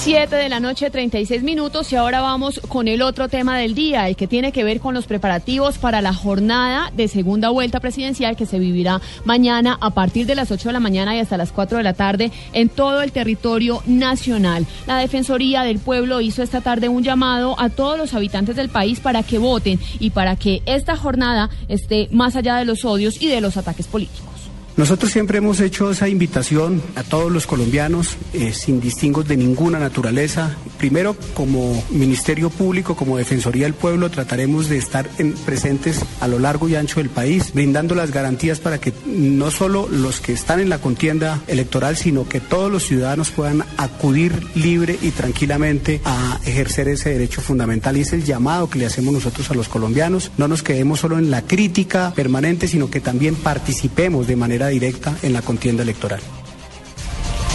7 de la noche, 36 minutos y ahora vamos con el otro tema del día, el que tiene que ver con los preparativos para la jornada de segunda vuelta presidencial que se vivirá mañana a partir de las 8 de la mañana y hasta las 4 de la tarde en todo el territorio nacional. La Defensoría del Pueblo hizo esta tarde un llamado a todos los habitantes del país para que voten y para que esta jornada esté más allá de los odios y de los ataques políticos. Nosotros siempre hemos hecho esa invitación a todos los colombianos, eh, sin distingos de ninguna naturaleza. Primero, como Ministerio Público, como Defensoría del Pueblo, trataremos de estar en- presentes a lo largo y ancho del país, brindando las garantías para que no solo los que están en la contienda electoral, sino que todos los ciudadanos puedan acudir libre y tranquilamente a ejercer ese derecho fundamental. Y es el llamado que le hacemos nosotros a los colombianos. No nos quedemos solo en la crítica permanente, sino que también participemos de manera directa en la contienda electoral.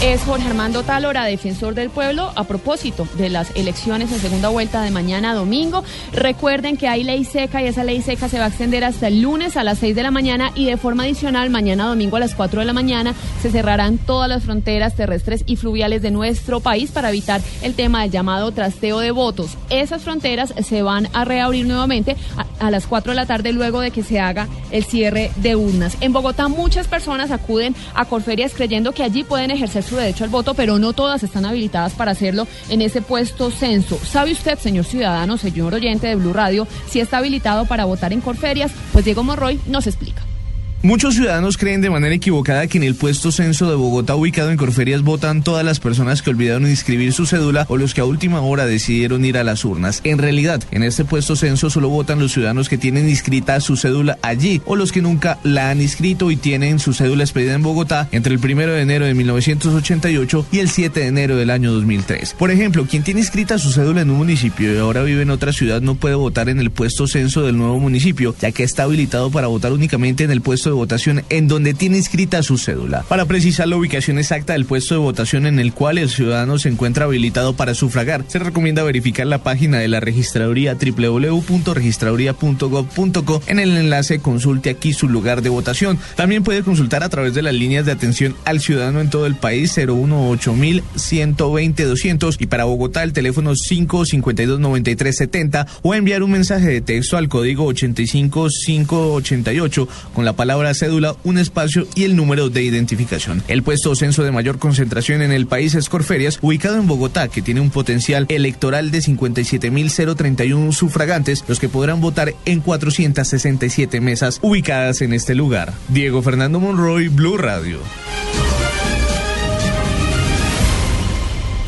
Es Jorge Armando Talora, defensor del pueblo, a propósito de las elecciones en segunda vuelta de mañana domingo. Recuerden que hay ley seca y esa ley seca se va a extender hasta el lunes a las 6 de la mañana y de forma adicional mañana domingo a las 4 de la mañana se cerrarán todas las fronteras terrestres y fluviales de nuestro país para evitar el tema del llamado trasteo de votos. Esas fronteras se van a reabrir nuevamente a, a las 4 de la tarde luego de que se haga el cierre de urnas. En Bogotá muchas personas acuden a Corferias creyendo que allí pueden ejercer su derecho al voto, pero no todas están habilitadas para hacerlo en ese puesto censo. ¿Sabe usted, señor ciudadano, señor oyente de Blue Radio, si está habilitado para votar en Corferias? Pues Diego Morroy nos explica. Muchos ciudadanos creen de manera equivocada que en el puesto censo de Bogotá ubicado en Corferias votan todas las personas que olvidaron inscribir su cédula o los que a última hora decidieron ir a las urnas. En realidad, en este puesto censo solo votan los ciudadanos que tienen inscrita su cédula allí o los que nunca la han inscrito y tienen su cédula expedida en Bogotá entre el 1 de enero de 1988 y el 7 de enero del año 2003. Por ejemplo, quien tiene inscrita su cédula en un municipio y ahora vive en otra ciudad no puede votar en el puesto censo del nuevo municipio, ya que está habilitado para votar únicamente en el puesto de votación en donde tiene inscrita su cédula. Para precisar la ubicación exacta del puesto de votación en el cual el ciudadano se encuentra habilitado para sufragar, se recomienda verificar la página de la registraduría www.registraduría.gov.co en el enlace Consulte aquí su lugar de votación. También puede consultar a través de las líneas de atención al ciudadano en todo el país 018 120 200 y para Bogotá el teléfono 552 93 70 o enviar un mensaje de texto al código 85588 con la palabra cédula, un espacio y el número de identificación. El puesto censo de mayor concentración en el país es Corferias, ubicado en Bogotá, que tiene un potencial electoral de 57.031 sufragantes, los que podrán votar en 467 mesas ubicadas en este lugar. Diego Fernando Monroy, Blue Radio.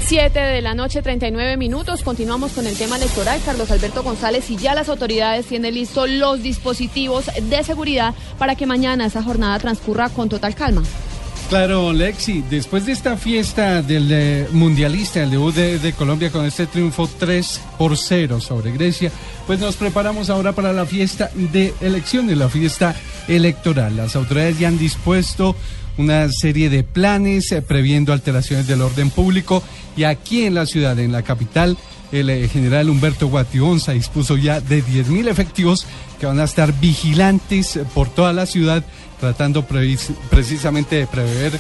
7 de la noche, 39 minutos. Continuamos con el tema electoral. Carlos Alberto González y ya las autoridades tienen listos los dispositivos de seguridad para que mañana esa jornada transcurra con total calma. Claro, Lexi, después de esta fiesta del eh, mundialista, el debut de, de Colombia con este triunfo 3 por 0 sobre Grecia, pues nos preparamos ahora para la fiesta de elecciones, la fiesta electoral. Las autoridades ya han dispuesto una serie de planes eh, previendo alteraciones del orden público y aquí en la ciudad, en la capital, el eh, general Humberto Guationza dispuso ya de 10.000 efectivos que van a estar vigilantes eh, por toda la ciudad tratando precisamente de prever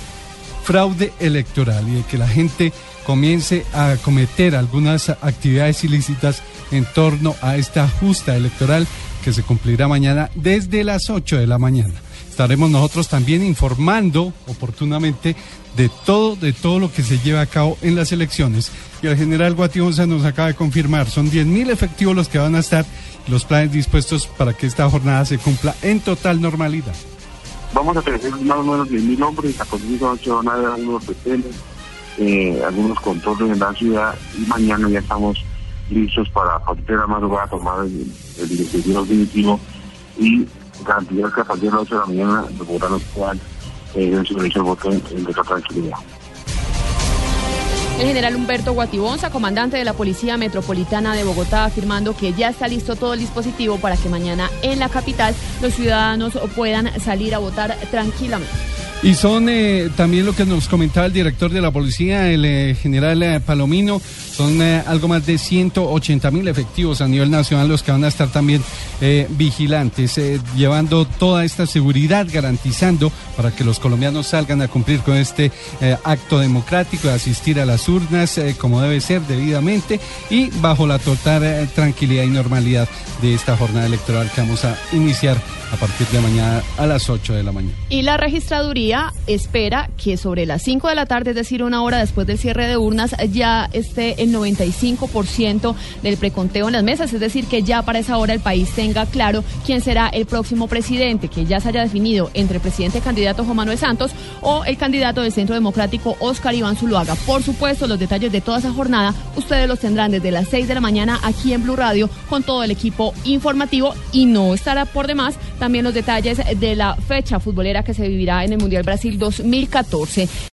fraude electoral y de que la gente comience a cometer algunas actividades ilícitas en torno a esta justa electoral que se cumplirá mañana desde las 8 de la mañana. Estaremos nosotros también informando oportunamente de todo, de todo lo que se lleva a cabo en las elecciones. Y el general Guationza nos acaba de confirmar, son 10.000 efectivos los que van a estar, los planes dispuestos para que esta jornada se cumpla en total normalidad. Vamos a tener más o menos 10.000 hombres, a continuación se van a dar algunos retenes, eh, algunos controles en la ciudad y mañana ya estamos listos para a partir de la madrugada tomar el, el directorio definitivo y garantizar que a partir de las 8 de la mañana los votantes puedan eh, su derecho al voto en, en total tranquilidad. El general Humberto Guatibonza, comandante de la Policía Metropolitana de Bogotá, afirmando que ya está listo todo el dispositivo para que mañana en la capital los ciudadanos puedan salir a votar tranquilamente. Y son eh, también lo que nos comentaba el director de la policía, el eh, general eh, Palomino, son algo más de 180 mil efectivos a nivel nacional los que van a estar también vigilantes, llevando toda esta seguridad, garantizando para que los colombianos salgan a cumplir con este acto democrático, de asistir a las urnas como debe ser debidamente y bajo la total tranquilidad y normalidad de esta jornada electoral que vamos a iniciar a partir de mañana a las 8 de la mañana. Y la registraduría espera que sobre las 5 de la tarde, es decir, una hora después del cierre de urnas, ya esté el 95% del preconteo en las mesas, es decir, que ya para esa hora el país tenga claro quién será el próximo presidente, que ya se haya definido entre el presidente candidato Juan Manuel Santos o el candidato del Centro Democrático Oscar Iván Zuluaga. Por supuesto, los detalles de toda esa jornada ustedes los tendrán desde las 6 de la mañana aquí en Blue Radio con todo el equipo informativo y no estará por demás también los detalles de la fecha futbolera que se vivirá en el Mundial Brasil 2014.